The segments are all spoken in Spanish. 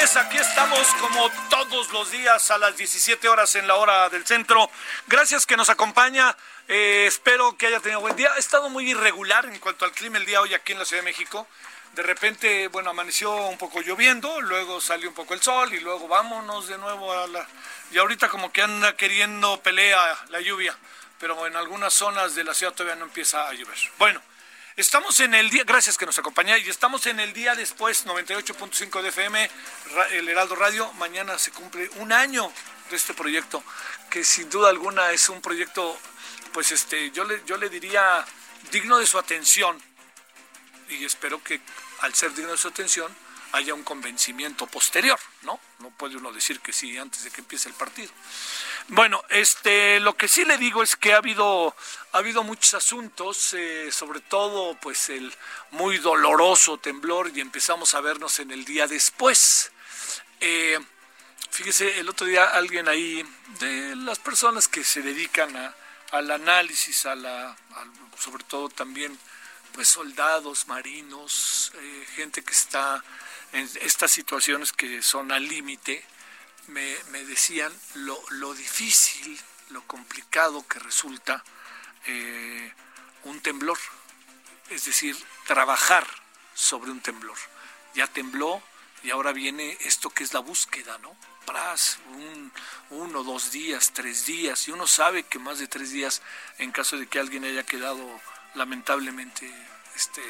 Aquí estamos como todos los días a las 17 horas en la hora del centro. Gracias que nos acompaña. Eh, espero que haya tenido buen día. Ha estado muy irregular en cuanto al clima el día hoy aquí en la Ciudad de México. De repente, bueno, amaneció un poco lloviendo, luego salió un poco el sol y luego vámonos de nuevo a la... Y ahorita como que anda queriendo pelea la lluvia, pero en algunas zonas de la ciudad todavía no empieza a llover. Bueno, Estamos en el día, gracias que nos acompaña, y estamos en el día después, 98.5 de FM, el Heraldo Radio. Mañana se cumple un año de este proyecto, que sin duda alguna es un proyecto, pues este, yo le, yo le diría digno de su atención, y espero que al ser digno de su atención haya un convencimiento posterior, ¿no? No puede uno decir que sí antes de que empiece el partido. Bueno, este, lo que sí le digo es que ha habido, ha habido muchos asuntos, eh, sobre todo, pues el muy doloroso temblor y empezamos a vernos en el día después. Eh, fíjese, el otro día alguien ahí de las personas que se dedican a, al análisis, a la, sobre todo también, pues soldados, marinos, eh, gente que está en estas situaciones que son al límite, me, me decían lo, lo difícil, lo complicado que resulta eh, un temblor, es decir, trabajar sobre un temblor. Ya tembló y ahora viene esto que es la búsqueda, ¿no? Pras, un, uno, dos días, tres días, y uno sabe que más de tres días, en caso de que alguien haya quedado lamentablemente este,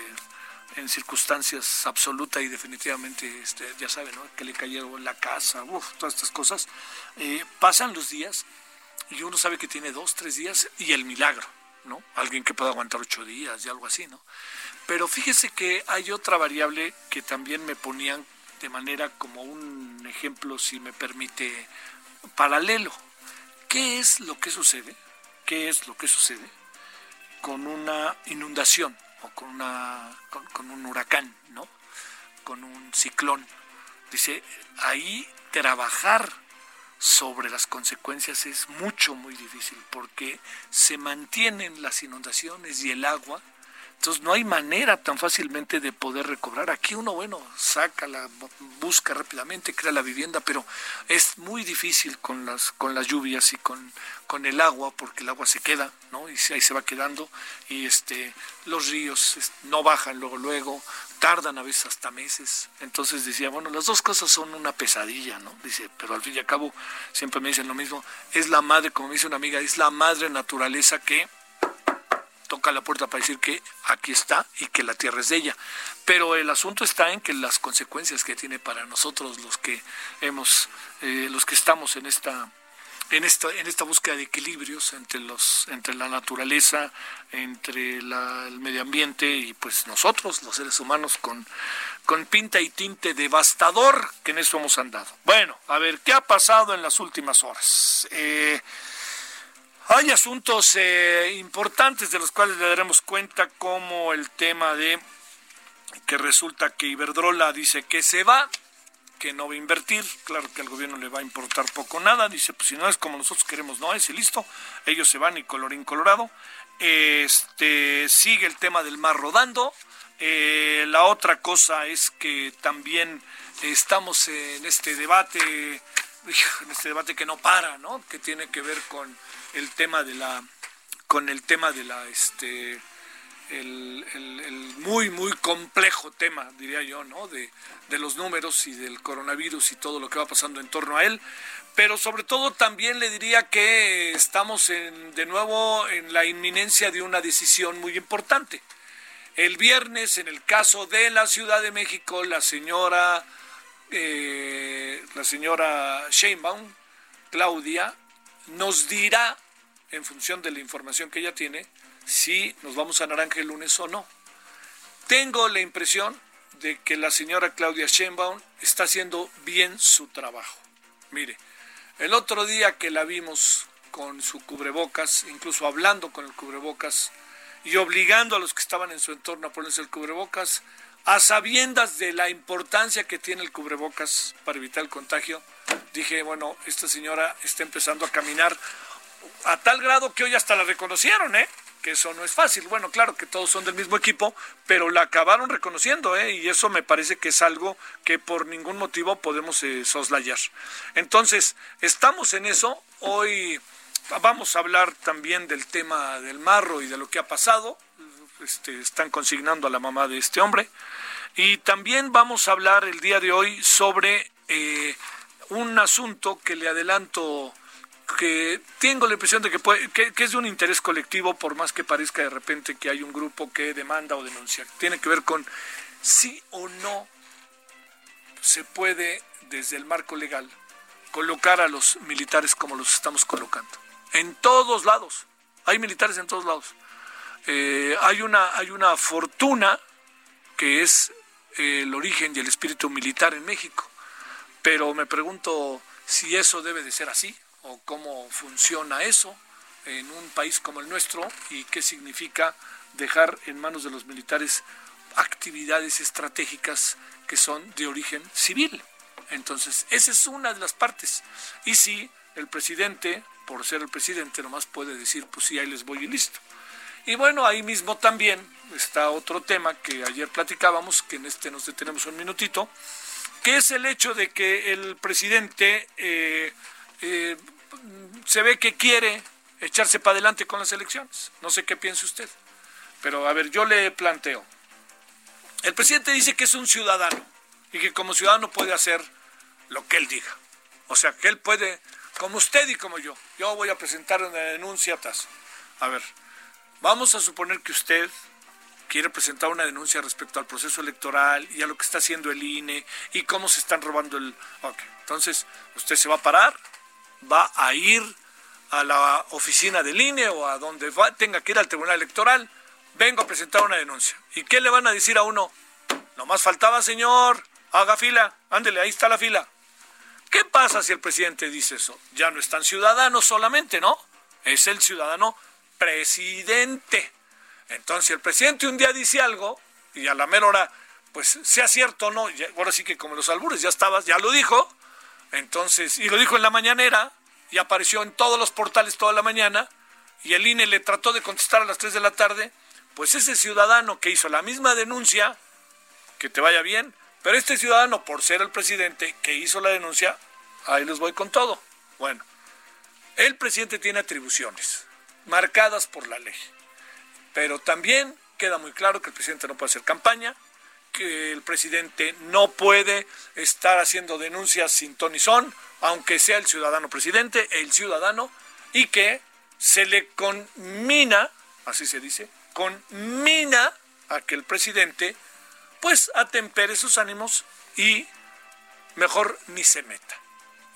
en circunstancias absoluta y definitivamente, este, ya saben, ¿no? que le cayeron la casa, uf, todas estas cosas, eh, pasan los días y uno sabe que tiene dos, tres días y el milagro, ¿no? Alguien que pueda aguantar ocho días y algo así, ¿no? Pero fíjese que hay otra variable que también me ponían de manera como un ejemplo, si me permite, paralelo. ¿Qué es lo que sucede? ¿Qué es lo que sucede con una inundación o con, una, con, con un huracán, ¿no? Con un ciclón. Dice, ahí trabajar sobre las consecuencias es mucho, muy difícil porque se mantienen las inundaciones y el agua. Entonces no hay manera tan fácilmente de poder recobrar. Aquí uno, bueno, saca la busca rápidamente, crea la vivienda, pero es muy difícil con las con las lluvias y con, con el agua, porque el agua se queda, ¿no? Y ahí se va quedando y este los ríos no bajan luego luego, tardan a veces hasta meses. Entonces decía, bueno, las dos cosas son una pesadilla, ¿no? Dice, pero al fin y al cabo siempre me dicen lo mismo, es la madre, como me dice una amiga, es la madre naturaleza que toca la puerta para decir que aquí está y que la tierra es de ella. Pero el asunto está en que las consecuencias que tiene para nosotros los que hemos, eh, los que estamos en esta en esta, en esta búsqueda de equilibrios entre los, entre la naturaleza, entre la- el medio ambiente y pues nosotros, los seres humanos, con, con pinta y tinte devastador que en eso hemos andado. Bueno, a ver, ¿qué ha pasado en las últimas horas? Eh, hay asuntos eh, importantes de los cuales le daremos cuenta, como el tema de que resulta que Iberdrola dice que se va, que no va a invertir, claro que al gobierno le va a importar poco nada, dice, pues si no es como nosotros queremos, no es, y listo, ellos se van y colorín colorado. Este, sigue el tema del mar rodando. Eh, la otra cosa es que también estamos en este debate, en este debate que no para, ¿no? Que tiene que ver con el tema de la, con el tema de la, este, el, muy, muy complejo tema, diría yo, ¿no? De, de los números y del coronavirus y todo lo que va pasando en torno a él. Pero sobre todo también le diría que estamos en, de nuevo en la inminencia de una decisión muy importante. El viernes, en el caso de la Ciudad de México, la señora, eh, la señora Sheinbaum, Claudia, nos dirá, en función de la información que ella tiene, si nos vamos a Naranja el lunes o no. Tengo la impresión de que la señora Claudia Sheinbaum está haciendo bien su trabajo. Mire, el otro día que la vimos con su cubrebocas, incluso hablando con el cubrebocas y obligando a los que estaban en su entorno a ponerse el cubrebocas, a sabiendas de la importancia que tiene el cubrebocas para evitar el contagio, dije, bueno, esta señora está empezando a caminar a tal grado que hoy hasta la reconocieron, ¿eh? que eso no es fácil. Bueno, claro que todos son del mismo equipo, pero la acabaron reconociendo, ¿eh? y eso me parece que es algo que por ningún motivo podemos eh, soslayar. Entonces, estamos en eso. Hoy vamos a hablar también del tema del marro y de lo que ha pasado. Este, están consignando a la mamá de este hombre. Y también vamos a hablar el día de hoy sobre eh, un asunto que le adelanto que tengo la impresión de que, que, es de un interés colectivo, por más que parezca de repente que hay un grupo que demanda o denuncia. Tiene que ver con si o no se puede, desde el marco legal, colocar a los militares como los estamos colocando. En todos lados. Hay militares en todos lados. Eh, hay, una, hay una fortuna que es el origen y el espíritu militar en México. Pero me pregunto si eso debe de ser así o cómo funciona eso en un país como el nuestro y qué significa dejar en manos de los militares actividades estratégicas que son de origen civil. Entonces, esa es una de las partes. Y si el presidente, por ser el presidente, nomás puede decir, pues sí, ahí les voy y listo. Y bueno, ahí mismo también está otro tema que ayer platicábamos, que en este nos detenemos un minutito, que es el hecho de que el presidente eh, eh, se ve que quiere echarse para adelante con las elecciones. No sé qué piensa usted. Pero a ver, yo le planteo. El presidente dice que es un ciudadano y que como ciudadano puede hacer lo que él diga. O sea, que él puede, como usted y como yo, yo voy a presentar una denuncia. A ver, vamos a suponer que usted quiere presentar una denuncia respecto al proceso electoral y a lo que está haciendo el INE y cómo se están robando el... Ok, entonces usted se va a parar, va a ir a la oficina del INE o a donde va, tenga que ir al Tribunal Electoral, vengo a presentar una denuncia. ¿Y qué le van a decir a uno? No más faltaba, señor, haga fila, ándele, ahí está la fila. ¿Qué pasa si el presidente dice eso? Ya no es tan ciudadano solamente, ¿no? Es el ciudadano presidente. Entonces, el presidente un día dice algo, y a la mera hora, pues sea cierto o no, ahora sí que como los albures ya estabas, ya lo dijo, entonces, y lo dijo en la mañanera, y apareció en todos los portales toda la mañana, y el INE le trató de contestar a las 3 de la tarde, pues ese ciudadano que hizo la misma denuncia, que te vaya bien, pero este ciudadano, por ser el presidente que hizo la denuncia, ahí les voy con todo. Bueno, el presidente tiene atribuciones marcadas por la ley, pero también queda muy claro que el presidente no puede hacer campaña, que el presidente no puede estar haciendo denuncias sin ton son, aunque sea el ciudadano presidente, el ciudadano, y que se le conmina, así se dice, conmina a que el presidente pues atempere sus ánimos y mejor ni se meta.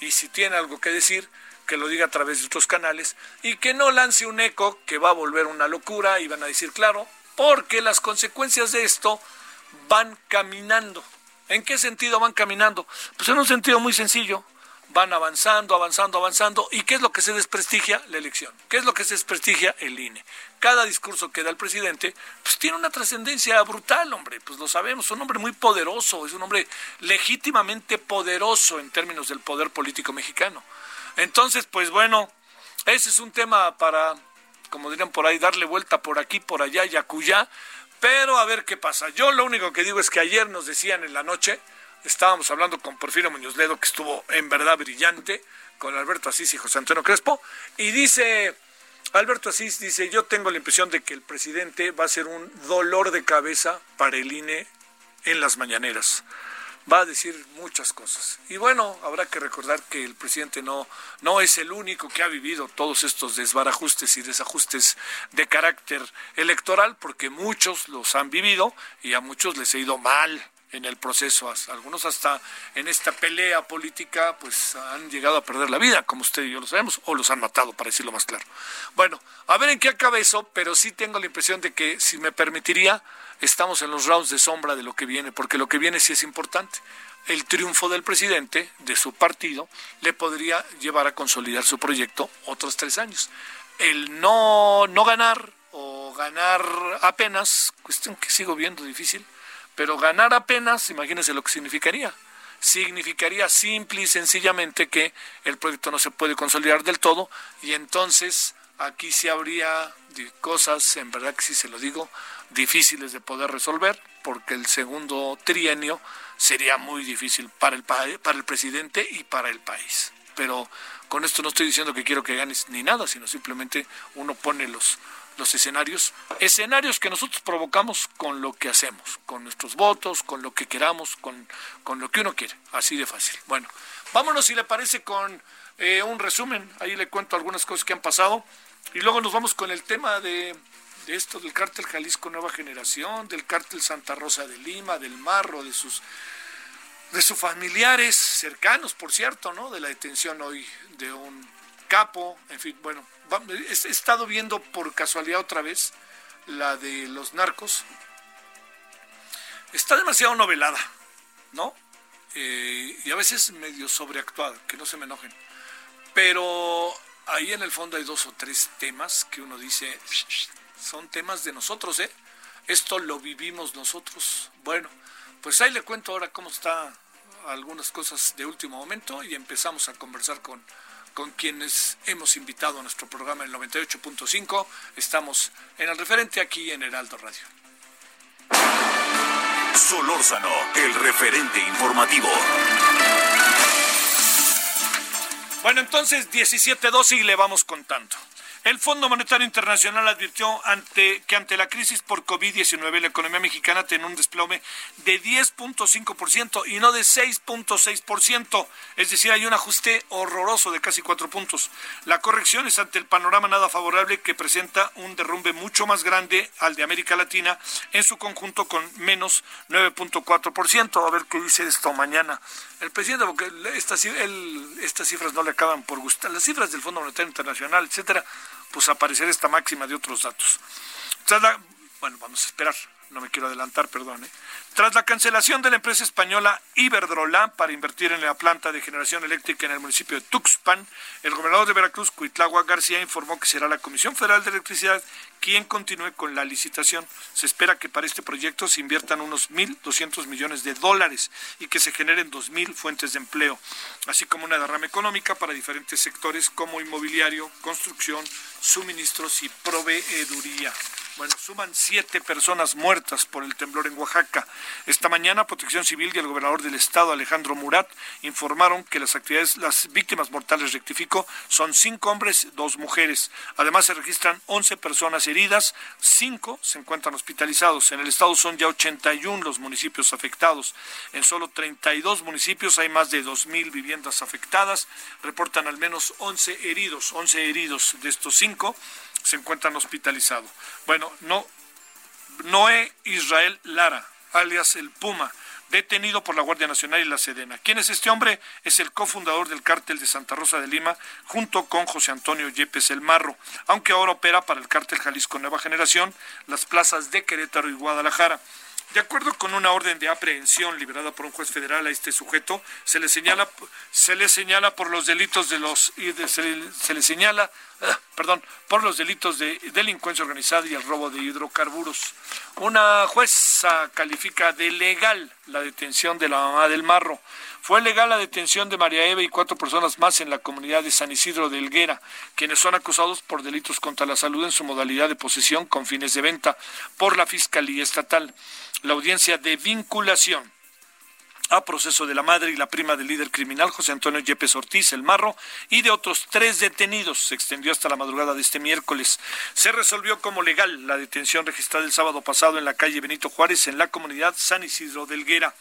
Y si tiene algo que decir, que lo diga a través de otros canales y que no lance un eco que va a volver una locura y van a decir, claro, porque las consecuencias de esto van caminando. ¿En qué sentido van caminando? Pues en un sentido muy sencillo. Van avanzando, avanzando, avanzando. ¿Y qué es lo que se desprestigia? La elección. ¿Qué es lo que se desprestigia? El INE. Cada discurso que da el presidente, pues tiene una trascendencia brutal, hombre. Pues lo sabemos. Es un hombre muy poderoso. Es un hombre legítimamente poderoso en términos del poder político mexicano. Entonces, pues bueno, ese es un tema para, como dirían por ahí, darle vuelta por aquí, por allá y acullá pero a ver qué pasa. Yo lo único que digo es que ayer nos decían en la noche, estábamos hablando con Porfirio Muñoz Ledo, que estuvo en verdad brillante, con Alberto Asís y José Antonio Crespo, y dice Alberto Asís dice, yo tengo la impresión de que el presidente va a ser un dolor de cabeza para el INE en las mañaneras. Va a decir muchas cosas. Y bueno, habrá que recordar que el presidente no, no es el único que ha vivido todos estos desbarajustes y desajustes de carácter electoral, porque muchos los han vivido y a muchos les ha ido mal en el proceso. Algunos hasta en esta pelea política pues han llegado a perder la vida, como usted y yo lo sabemos, o los han matado, para decirlo más claro. Bueno, a ver en qué acaba eso, pero sí tengo la impresión de que, si me permitiría, estamos en los rounds de sombra de lo que viene, porque lo que viene sí es importante. El triunfo del presidente, de su partido, le podría llevar a consolidar su proyecto otros tres años. El no, no ganar o ganar apenas, cuestión que sigo viendo difícil, pero ganar apenas, imagínense lo que significaría. Significaría simple y sencillamente que el proyecto no se puede consolidar del todo y entonces aquí sí habría cosas, en verdad que sí se lo digo, difíciles de poder resolver porque el segundo trienio sería muy difícil para el, para el presidente y para el país. Pero con esto no estoy diciendo que quiero que ganes ni nada, sino simplemente uno pone los, los escenarios, escenarios que nosotros provocamos con lo que hacemos, con nuestros votos, con lo que queramos, con, con lo que uno quiere, así de fácil. Bueno, vámonos si le parece con eh, un resumen, ahí le cuento algunas cosas que han pasado y luego nos vamos con el tema de, de esto del cártel Jalisco Nueva Generación, del cártel Santa Rosa de Lima, del Marro, de sus de sus familiares cercanos, por cierto, ¿no? De la detención hoy de un capo, en fin, bueno, he estado viendo por casualidad otra vez la de los narcos. Está demasiado novelada, ¿no? Eh, y a veces medio sobreactuada, que no se me enojen. Pero ahí en el fondo hay dos o tres temas que uno dice, son temas de nosotros, ¿eh? Esto lo vivimos nosotros. Bueno, pues ahí le cuento ahora cómo está algunas cosas de último momento y empezamos a conversar con con quienes hemos invitado a nuestro programa el 98.5. Estamos en el referente aquí en Heraldo Radio. Solórzano, el referente informativo. Bueno, entonces 17.12 y le vamos contando. El Fondo Monetario Internacional advirtió ante, que ante la crisis por COVID-19 la economía mexicana tiene un desplome de 10.5% y no de 6.6%. Es decir, hay un ajuste horroroso de casi cuatro puntos. La corrección es ante el panorama nada favorable que presenta un derrumbe mucho más grande al de América Latina en su conjunto con menos 9.4%. A ver qué dice esto mañana. El presidente, porque estas, estas cifras no le acaban por gustar. Las cifras del Fondo Monetario Internacional, etcétera, pues aparecer esta máxima de otros datos. bueno, vamos a esperar, no me quiero adelantar, perdón. Tras la cancelación de la empresa española Iberdrola para invertir en la planta de generación eléctrica en el municipio de Tuxpan, el gobernador de Veracruz, Cuitlagua García, informó que será la Comisión Federal de Electricidad quien continúe con la licitación. Se espera que para este proyecto se inviertan unos 1.200 millones de dólares y que se generen 2.000 fuentes de empleo, así como una derrama económica para diferentes sectores como inmobiliario, construcción, suministros y proveeduría. Bueno, suman siete personas muertas por el temblor en Oaxaca. Esta mañana, Protección Civil y el gobernador del estado, Alejandro Murat, informaron que las actividades, las víctimas mortales, rectificó, son cinco hombres, dos mujeres. Además, se registran 11 personas heridas, cinco se encuentran hospitalizados. En el estado son ya 81 los municipios afectados. En solo 32 municipios hay más de 2.000 viviendas afectadas. Reportan al menos 11 heridos, 11 heridos de estos cinco se encuentran hospitalizados. Bueno, no, Noé Israel Lara, alias el Puma, detenido por la Guardia Nacional y la Sedena. ¿Quién es este hombre? Es el cofundador del cártel de Santa Rosa de Lima, junto con José Antonio Yepes el Marro, aunque ahora opera para el cártel Jalisco Nueva Generación, las plazas de Querétaro y Guadalajara. De acuerdo con una orden de aprehensión liberada por un juez federal a este sujeto, se le señala, se le señala por los delitos de los, se le, señala, perdón, por los delitos de delincuencia organizada y el robo de hidrocarburos. Una jueza califica de legal la detención de la mamá del Marro. Fue legal la detención de María Eva y cuatro personas más en la comunidad de San Isidro de Helguera, quienes son acusados por delitos contra la salud en su modalidad de posesión con fines de venta por la Fiscalía Estatal la audiencia de vinculación a proceso de la madre y la prima del líder criminal José Antonio Yepes Ortiz, el Marro, y de otros tres detenidos. Se extendió hasta la madrugada de este miércoles. Se resolvió como legal la detención registrada el sábado pasado en la calle Benito Juárez, en la comunidad San Isidro del Guera.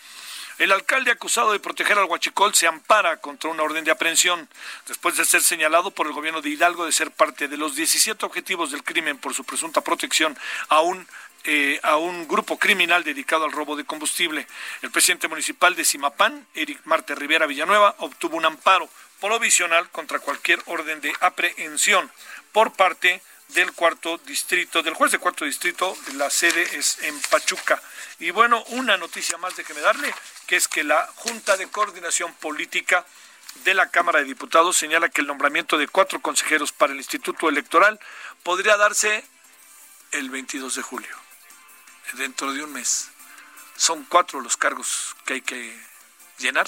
El alcalde acusado de proteger al Huachicol se ampara contra una orden de aprehensión después de ser señalado por el gobierno de Hidalgo de ser parte de los 17 objetivos del crimen por su presunta protección a un eh, a un grupo criminal dedicado al robo de combustible. El presidente municipal de Simapán, Eric Marte Rivera Villanueva, obtuvo un amparo provisional contra cualquier orden de aprehensión por parte del cuarto distrito, del juez de cuarto distrito, la sede es en Pachuca. Y bueno, una noticia más de que me darle, que es que la Junta de Coordinación Política de la Cámara de Diputados señala que el nombramiento de cuatro consejeros para el Instituto Electoral podría darse el 22 de julio, dentro de un mes. Son cuatro los cargos que hay que llenar.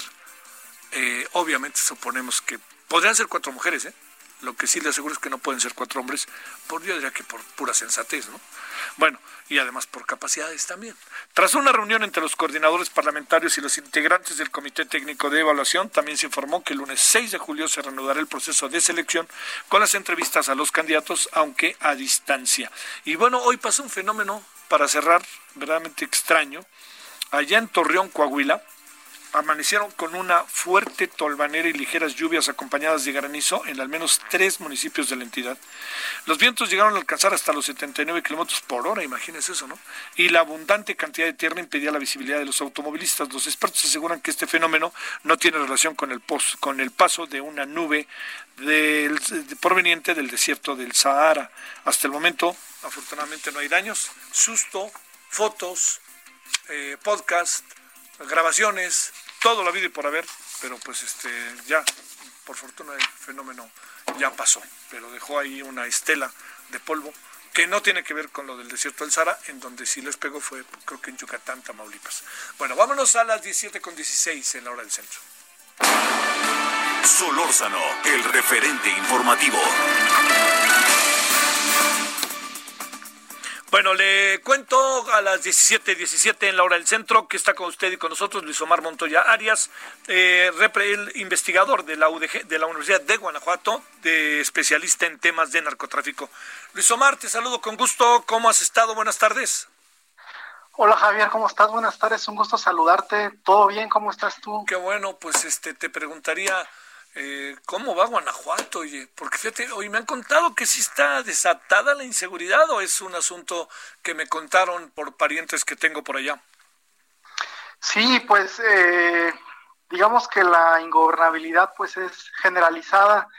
Eh, obviamente suponemos que podrían ser cuatro mujeres, ¿eh? Lo que sí le aseguro es que no pueden ser cuatro hombres, por yo diría que por pura sensatez, ¿no? Bueno, y además por capacidades también. Tras una reunión entre los coordinadores parlamentarios y los integrantes del Comité Técnico de Evaluación, también se informó que el lunes 6 de julio se reanudará el proceso de selección con las entrevistas a los candidatos, aunque a distancia. Y bueno, hoy pasó un fenómeno, para cerrar, verdaderamente extraño, allá en Torreón, Coahuila, amanecieron con una fuerte tolvanera y ligeras lluvias acompañadas de granizo en al menos tres municipios de la entidad. Los vientos llegaron a alcanzar hasta los 79 kilómetros por hora, imagínense eso, ¿no? Y la abundante cantidad de tierra impedía la visibilidad de los automovilistas. Los expertos aseguran que este fenómeno no tiene relación con el, con el paso de una nube proveniente del desierto del Sahara. Hasta el momento, afortunadamente, no hay daños. Susto, fotos, eh, podcast, grabaciones, todo la vida y por haber, pero pues este ya, por fortuna el fenómeno ya pasó, pero dejó ahí una estela de polvo que no tiene que ver con lo del desierto del Sahara, en donde sí les pegó fue creo que en Yucatán, Tamaulipas. Bueno, vámonos a las 17 con 16 en la hora del centro. Solórzano, el referente informativo. Bueno, le cuento a las 17:17 17 en la hora del centro que está con usted y con nosotros Luis Omar Montoya Arias, eh, el investigador de la UDG, de la Universidad de Guanajuato, de especialista en temas de narcotráfico. Luis Omar, te saludo con gusto. ¿Cómo has estado? Buenas tardes. Hola Javier, ¿cómo estás? Buenas tardes, un gusto saludarte. ¿Todo bien? ¿Cómo estás tú? Qué bueno, pues este te preguntaría eh, ¿cómo va Guanajuato? Oye? Porque fíjate, hoy me han contado que sí está desatada la inseguridad o es un asunto que me contaron por parientes que tengo por allá. Sí, pues eh, digamos que la ingobernabilidad pues es generalizada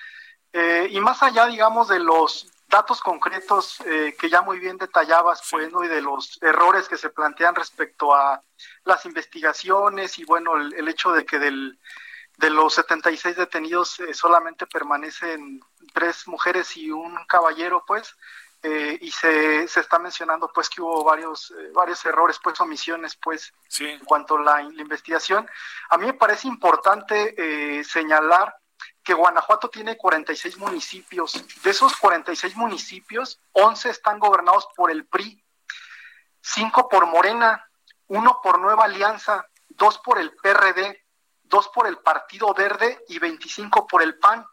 eh, y más allá, digamos, de los datos concretos que ya muy bien detallabas, pues, y de los errores que se plantean respecto a las investigaciones y bueno, el hecho de que del de los 76 detenidos eh, solamente permanecen tres mujeres y un caballero, pues, eh, y se, se está mencionando, pues, que hubo varios, eh, varios errores, pues, omisiones, pues, en cuanto a la, investigación. A mí me parece importante señalar que Guanajuato tiene 46 municipios. De esos 46 municipios, 11 están gobernados por el PRI, 5 por Morena, uno por Nueva Alianza, dos por el PRD, dos por el Partido Verde y 25 por el PAN.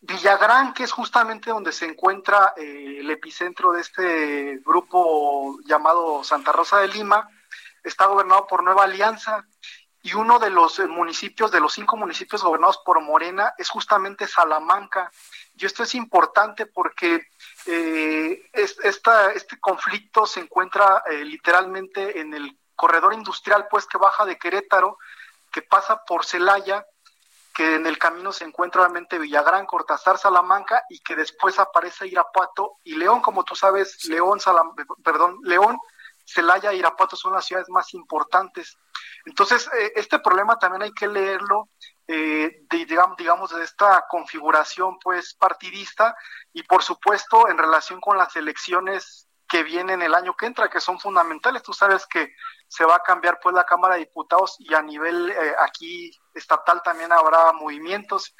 Villagrán, que es justamente donde se encuentra eh, el epicentro de este grupo llamado Santa Rosa de Lima, está gobernado por Nueva Alianza y uno de los eh, municipios, de los cinco municipios gobernados por Morena, es justamente Salamanca. Y esto es importante porque eh, este conflicto se encuentra literalmente en el corredor industrial, pues que baja de Querétaro que pasa por Celaya, que en el camino se encuentra obviamente Villagrán, Cortázar, Salamanca y que después aparece Irapuato y León, como tú sabes, León, Salam, perdón, León, Celaya e Irapuato son las ciudades más importantes. Entonces, eh, este problema también hay que leerlo eh, de, digamos, digamos, de esta configuración pues partidista y por supuesto en relación con las elecciones que vienen el año que entra, que son fundamentales. Tú sabes que se va a cambiar pues la Cámara de Diputados y a nivel eh, aquí estatal también habrá movimientos.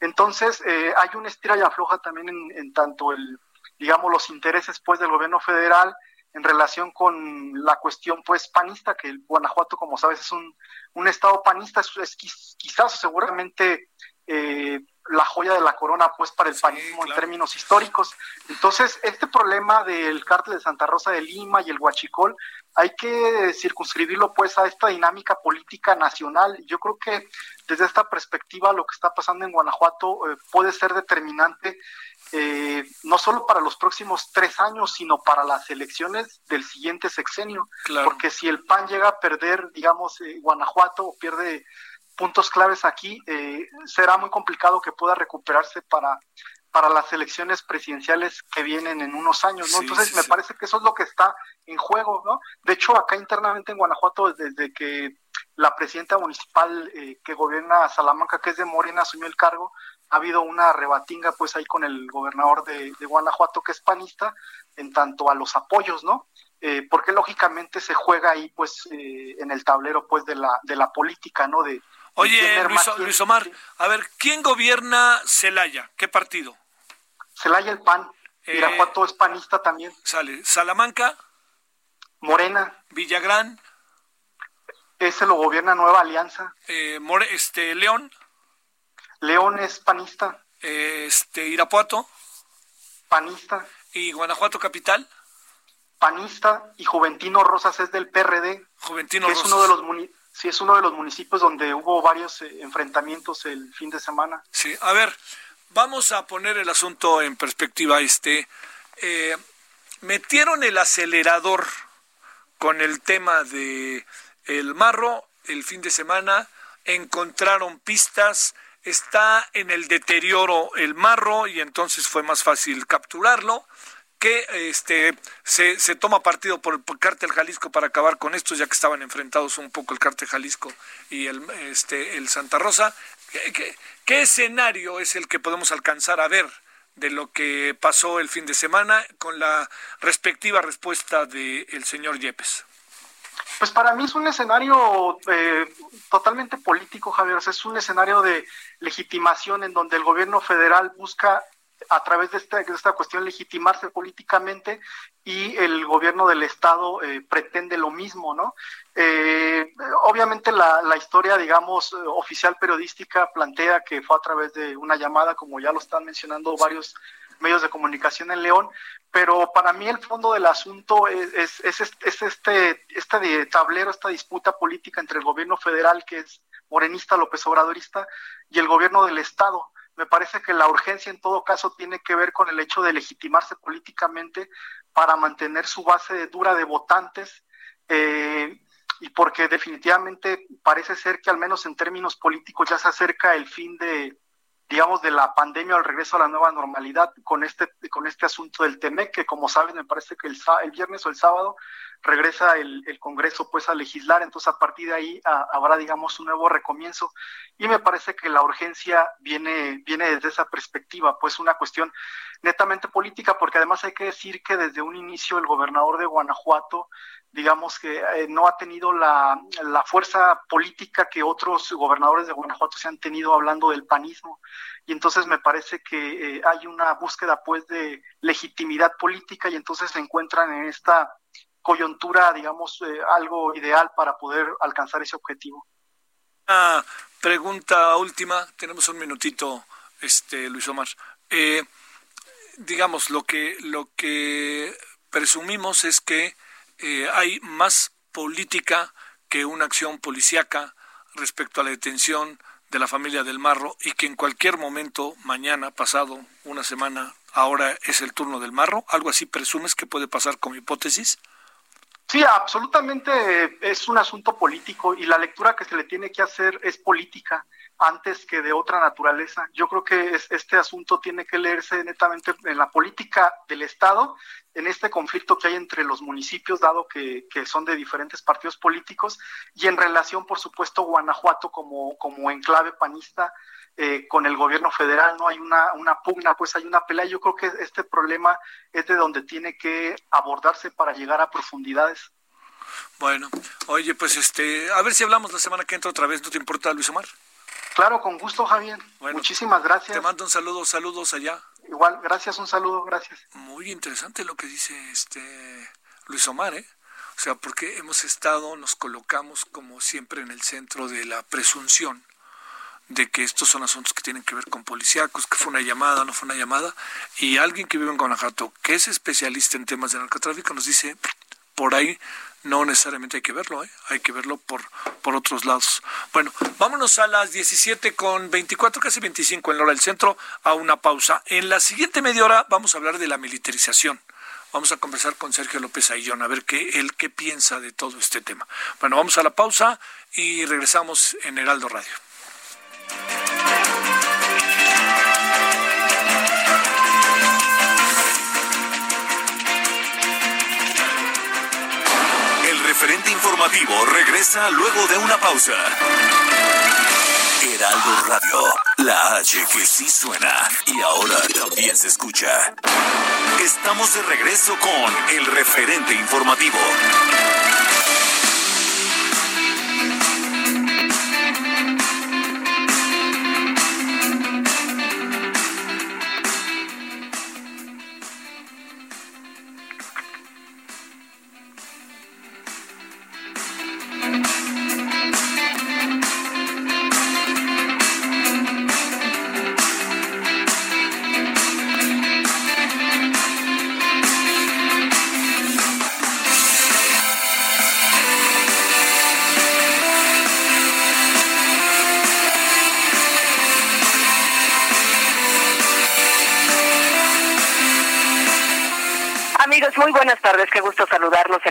Entonces eh, hay una estira y afloja también en, tanto el, digamos, los intereses pues del gobierno federal en relación con la cuestión pues panista, que el Guanajuato, como sabes, es un, un estado panista, es, quizás seguramente eh, la joya de la corona pues para el panismo en términos históricos. Entonces, este problema del cártel de Santa Rosa de Lima y el Huachicol hay que circunscribirlo pues a esta dinámica política nacional. Yo creo que desde esta perspectiva lo que está pasando en Guanajuato eh, puede ser determinante eh, no solo para los próximos tres años, sino para las elecciones del siguiente sexenio. Porque si el PAN llega a perder, digamos, eh, Guanajuato o pierde puntos claves aquí, eh, será muy complicado que pueda recuperarse para, para las elecciones presidenciales que vienen en unos años, ¿no? Entonces me parece que eso es lo que está en juego, ¿no? De hecho, acá internamente en Guanajuato, desde que la presidenta municipal que gobierna Salamanca, que es de Morena, asumió el cargo, ha habido una rebatinga pues ahí con el gobernador de, Guanajuato que es panista en tanto a los apoyos, ¿no? Eh, porque lógicamente se juega ahí pues eh, en el tablero pues de la de la política, ¿no? De Oye, Luis, Omar, a ver, ¿quién gobierna Celaya? ¿Qué partido? Celaya el PAN. Eh, Irapuato es panista también. Sale. Salamanca. Morena. Villagrán. Ese lo gobierna Nueva Alianza. More, este, León. León es panista. Este, Irapuato. Panista. ¿Y Guanajuato Capital? Panista. Y Juventino Rosas es del PRD. Juventino Rosas. Es uno de los sí, es uno de los municipios donde hubo varios eh, enfrentamientos el fin de semana. Sí, a ver, vamos a poner el asunto en perspectiva. Este, eh, metieron el acelerador con el tema de el marro el fin de semana, encontraron pistas, está en el deterioro el marro y entonces fue más fácil capturarlo que este se, se toma partido por el cártel Jalisco para acabar con esto ya que estaban enfrentados un poco el cártel Jalisco y el este el Santa Rosa ¿Qué, qué, escenario es el que podemos alcanzar a ver de lo que pasó el fin de semana con la respectiva respuesta del señor Yepes pues para mí es un escenario eh, totalmente político, Javier. es un escenario de legitimación en donde el gobierno federal busca a través de esta, esta cuestión legitimarse políticamente y el gobierno del estado eh, pretende lo mismo, ¿no? Eh, obviamente la, la, historia, digamos, oficial periodística plantea que fue a través de una llamada, como ya lo están mencionando varios medios de comunicación en León, pero para mí el fondo del asunto es, es, es, este, este tablero, esta disputa política entre el gobierno federal, que es morenista, López Obradorista, y el gobierno del Estado. Me parece que la urgencia en todo caso tiene que ver con el hecho de legitimarse políticamente para mantener su base dura de votantes. Eh, y porque definitivamente parece ser que al menos en términos políticos ya se acerca el fin de, digamos, de la pandemia el regreso a la nueva normalidad con este, con este asunto del TEMEC, que como saben, me parece que el, viernes o el sábado regresa el, el, Congreso pues a legislar, entonces a partir de ahí habrá, digamos, un nuevo recomienzo. Y me parece que la urgencia viene, viene desde esa perspectiva, pues una cuestión netamente política, porque además hay que decir que desde un inicio el gobernador de Guanajuato digamos que eh, no ha tenido la, la, fuerza política que otros gobernadores de Guanajuato se han tenido hablando del panismo. Y entonces me parece que eh, hay una búsqueda pues de legitimidad política y entonces se encuentran en esta coyuntura, digamos, eh, algo ideal para poder alcanzar ese objetivo. Una pregunta última, tenemos un minutito, este Luis Omar. digamos, lo que, lo que presumimos es que eh, hay más política que una acción policíaca respecto a la detención de la familia del Marro y que en cualquier momento, mañana, pasado, una semana, ahora es el turno del Marro? ¿Algo así presumes que puede pasar como hipótesis? Sí, absolutamente es un asunto político y la lectura que se le tiene que hacer es política antes que de otra naturaleza. Yo creo que este asunto tiene que leerse netamente en la política del Estado, en este conflicto que hay entre los municipios, dado que, son de diferentes partidos políticos, y en relación, por supuesto, Guanajuato como, como enclave panista eh, con el gobierno federal, ¿no? Hay una, una pugna, pues hay una pelea. Yo creo que este problema es de donde tiene que abordarse para llegar a profundidades. Bueno, oye, pues este, a ver si hablamos la semana que entra otra vez, ¿no te importa, Luis Omar? Claro, con gusto, Javier. Muchísimas gracias. Te mando un saludo, saludos allá. Igual, gracias, un saludo, gracias. Muy interesante lo que dice este Luis Omar, ¿eh? O sea, porque hemos estado, nos colocamos como siempre en el centro de la presunción de que estos son asuntos que tienen que ver con policíacos, que fue una llamada, no fue una llamada, y alguien que vive en Guanajuato, que es especialista en temas de narcotráfico, nos dice, por ahí no necesariamente hay que verlo, ¿eh? hay que verlo por, por otros lados. Bueno, vámonos a las 17 con 24, casi 25 en la hora del centro, a una pausa. En la siguiente media hora vamos a hablar de la militarización. Vamos a conversar con Sergio López Ayllón a ver qué él qué piensa de todo este tema. Bueno, vamos a la pausa y regresamos en Heraldo Radio. Informativo regresa luego de una pausa. Heraldo Radio, la H que sí suena y ahora también se escucha. Estamos de regreso con el referente informativo.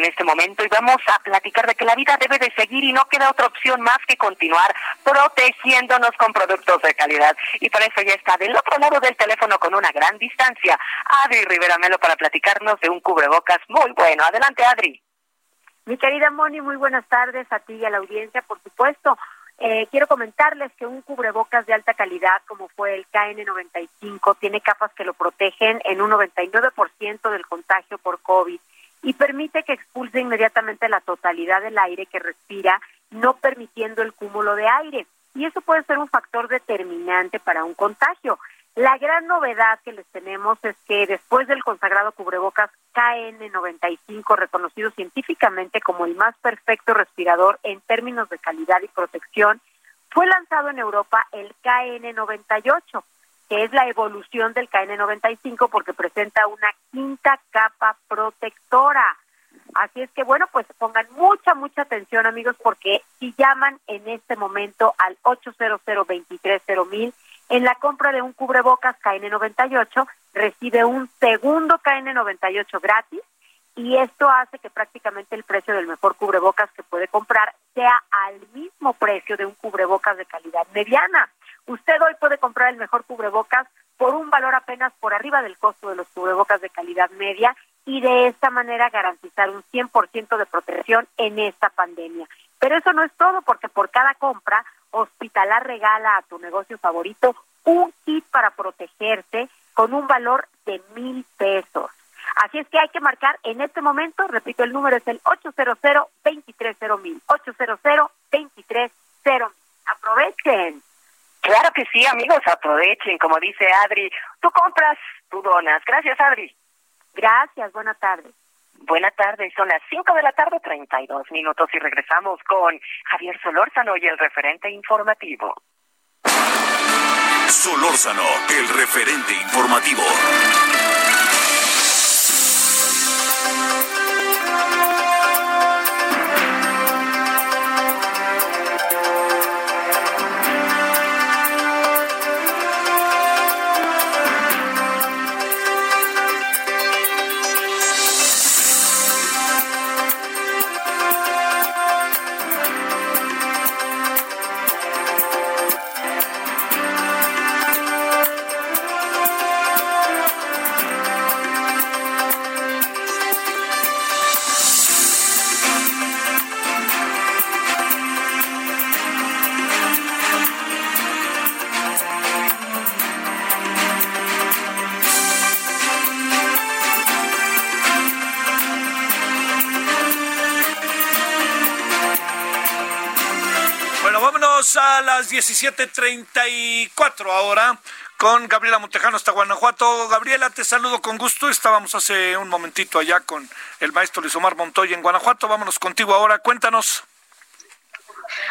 En este momento y vamos a platicar de que la vida debe de seguir y no queda otra opción más que continuar protegiéndonos con productos de calidad. Y por eso ya está del otro lado del teléfono con una gran distancia, Adri Rivera Melo para platicarnos de un cubrebocas muy bueno. Adelante, Adri. Mi querida Moni, muy buenas tardes a ti y a la audiencia, por supuesto. Eh, quiero comentarles que un cubrebocas de alta calidad, como fue el KN95, tiene capas que lo protegen en un 99% del contagio por COVID y permite que expulse inmediatamente la totalidad del aire que respira, no permitiendo el cúmulo de aire. Y eso puede ser un factor determinante para un contagio. La gran novedad que les tenemos es que después del consagrado cubrebocas KN95, reconocido científicamente como el más perfecto respirador en términos de calidad y protección, fue lanzado en Europa el KN98, que es la evolución del KN95 porque presenta una quinta capa protectora. Así es que bueno, pues pongan mucha, mucha atención amigos porque si llaman en este momento al 800 mil en la compra de un cubrebocas KN98 recibe un segundo KN98 gratis y esto hace que prácticamente el precio del mejor cubrebocas que puede comprar sea al mismo precio de un cubrebocas de calidad mediana. Usted hoy puede comprar el mejor cubrebocas por un valor apenas por arriba del costo de los cubrebocas de calidad media y de esta manera garantizar un 100% de protección en esta pandemia. Pero eso no es todo porque por cada compra Hospitalar regala a tu negocio favorito un kit para protegerse con un valor de mil pesos. Así es que hay que marcar en este momento, repito, el número es el 800-230-1000, 800-230-1000. Aprovechen. Claro que sí, amigos, aprovechen, como dice Adri. Tú compras, tú donas. Gracias, Adri. Gracias, buena tarde. Buenas tardes, son las 5 de la tarde, 32 minutos y regresamos con Javier Solórzano y el referente informativo. Solórzano, el referente informativo. A las 17.34 ahora con Gabriela Montejano hasta Guanajuato. Gabriela, te saludo con gusto. Estábamos hace un momentito allá con el maestro Luis Omar Montoya en Guanajuato. Vámonos contigo ahora. Cuéntanos.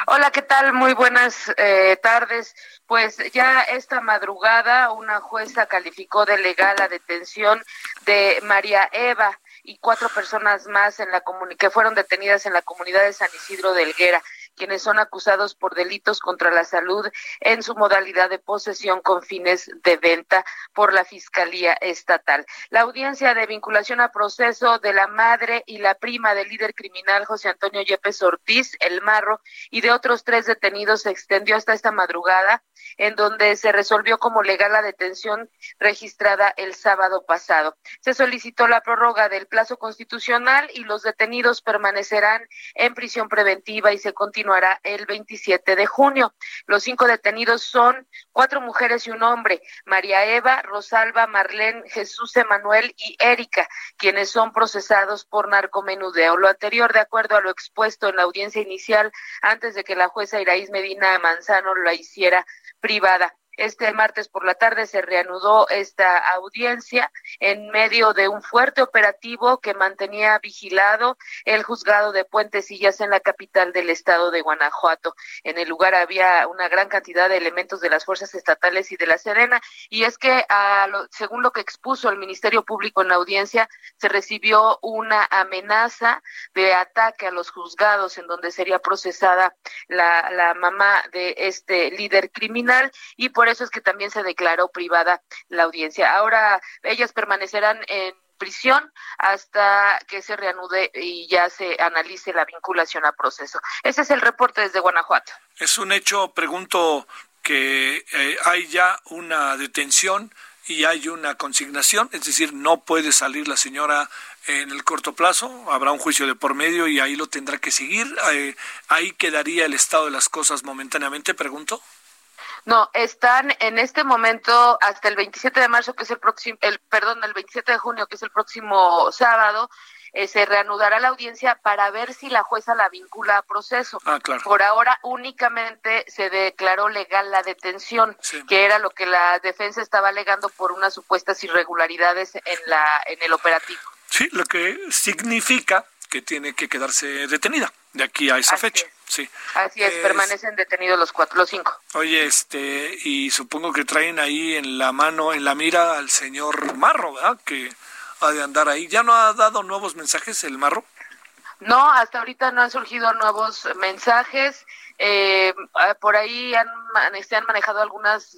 Hola, ¿qué tal? Muy buenas eh, tardes. Pues ya esta madrugada una jueza calificó de legal la detención de María Eva y cuatro personas más en la que fueron detenidas en la comunidad de San Isidro de Helguera quienes son acusados por delitos contra la salud en su modalidad de posesión con fines de venta por la Fiscalía Estatal. La audiencia de vinculación a proceso de la madre y la prima del líder criminal José Antonio Yepes Ortiz, El Marro, y de otros tres detenidos se extendió hasta esta madrugada, en donde se resolvió como legal la detención registrada el sábado pasado. Se solicitó la prórroga del plazo constitucional y los detenidos permanecerán en prisión preventiva y se continúa hará el 27 de junio. Los cinco detenidos son cuatro mujeres y un hombre, María Eva, Rosalba, Marlene, Jesús Emanuel y Erika, quienes son procesados por narcomenudeo. Lo anterior, de acuerdo a lo expuesto en la audiencia inicial, antes de que la jueza Iraíz Medina Manzano la hiciera privada. Este martes por la tarde se reanudó esta audiencia en medio de un fuerte operativo que mantenía vigilado el juzgado de Puentecillas en la capital del estado de Guanajuato. En el lugar había una gran cantidad de elementos de las fuerzas estatales y de la Serena y es que según lo que expuso el Ministerio Público en la audiencia se recibió una amenaza de ataque a los juzgados en donde sería procesada la, mamá de este líder criminal y eso es que también se declaró privada la audiencia. Ahora ellas permanecerán en prisión hasta que se reanude y ya se analice la vinculación a proceso. Ese es el reporte desde Guanajuato. Es un hecho, pregunto, que eh, hay ya una detención y hay una consignación, es decir, no puede salir la señora en el corto plazo, habrá un juicio de por medio y ahí lo tendrá que seguir. Eh, ahí quedaría el estado de las cosas momentáneamente, pregunto. No, están en este momento hasta el 27 de marzo, que es el próximo, el perdón, el 27 de junio, que es el próximo sábado, eh, se reanudará la audiencia para ver si la jueza la vincula a proceso. Ah, claro. Por ahora únicamente se declaró legal la detención, que era lo que la defensa estaba alegando por unas supuestas irregularidades en la en el operativo. Sí, lo que significa que tiene que quedarse detenida de aquí a esa fecha. Sí. Así es, permanecen detenidos los cuatro, los cinco. Oye, este, y supongo que traen ahí en la mano, en la mira al señor Marro, ¿verdad? Que ha de andar ahí. ¿Ya no ha dado nuevos mensajes el Marro? No, hasta ahorita no han surgido nuevos mensajes. Eh, por ahí han, se han manejado algunas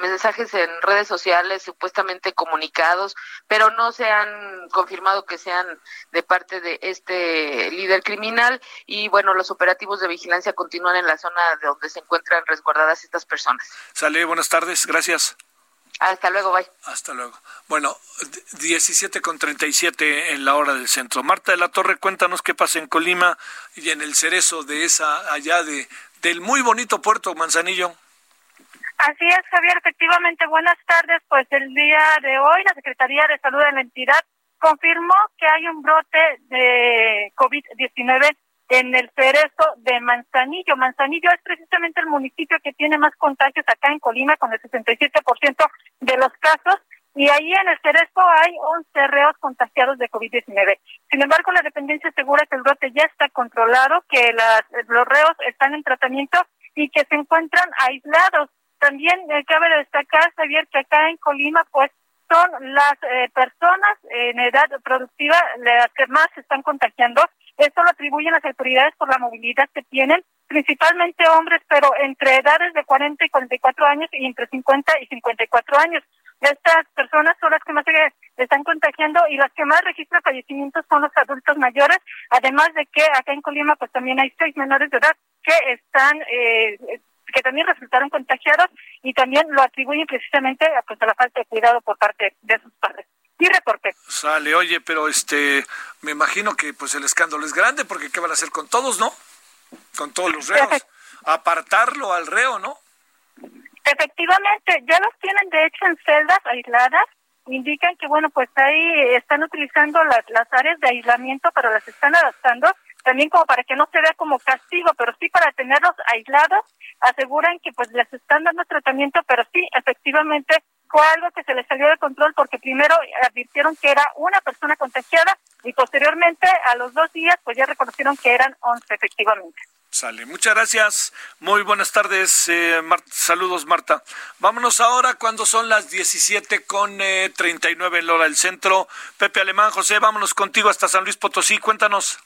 mensajes en redes sociales supuestamente comunicados, pero no se han confirmado que sean de parte de este líder criminal y bueno, los operativos de vigilancia continúan en la zona de donde se encuentran resguardadas estas personas. Sale, buenas tardes, gracias. Hasta luego, bye. Hasta luego. Bueno, 17 con 37 en la hora del centro. Marta de la Torre, cuéntanos qué pasa en Colima y en el cerezo de esa allá de del muy bonito puerto Manzanillo. Así es, Javier. Efectivamente, buenas tardes. Pues el día de hoy la Secretaría de Salud de la entidad confirmó que hay un brote de COVID-19 en el cerezo de Manzanillo. Manzanillo es precisamente el municipio que tiene más contagios acá en Colima, con el 67% de los casos. Y ahí en el cerezo hay 11 reos contagiados de COVID-19. Sin embargo, la dependencia asegura que el brote ya está controlado, que las, los reos están en tratamiento y que se encuentran aislados. También eh, cabe destacar, Javier, que acá en Colima, pues son las eh, personas en edad productiva las que más se están contagiando. Esto lo atribuyen las autoridades por la movilidad que tienen, principalmente hombres, pero entre edades de 40 y 44 años y entre 50 y 54 años. Estas personas son las que más se están contagiando y las que más registran fallecimientos son los adultos mayores, además de que acá en Colima pues también hay seis menores de edad que están eh, que también resultaron contagiados y también lo atribuyen precisamente a, pues, a la falta de cuidado por parte de sus padres. Y reporte. Sale, oye, pero este, me imagino que pues el escándalo es grande porque ¿qué van a hacer con todos, no? Con todos los reos. Apartarlo al reo, ¿no? Efectivamente, ya los tienen de hecho en celdas aisladas indican que, bueno, pues ahí están utilizando las, las áreas de aislamiento, pero las están adaptando también como para que no se vea como castigo, pero sí para tenerlos aislados, aseguran que pues les están dando tratamiento, pero sí, efectivamente fue algo que se les salió de control porque primero advirtieron que era una persona contagiada y posteriormente a los dos días pues ya reconocieron que eran 11 efectivamente. Sale. Muchas gracias. Muy buenas tardes. Eh, saludos, Marta. Vámonos ahora cuando son las 17 con eh, 39 en Lora del Centro. Pepe Alemán, José, vámonos contigo hasta San Luis Potosí. Cuéntanos.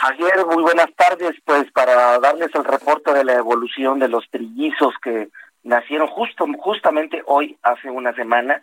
Ayer, muy buenas tardes, pues para darles el reporte de la evolución de los trillizos que nacieron justo, justamente hoy, hace una semana,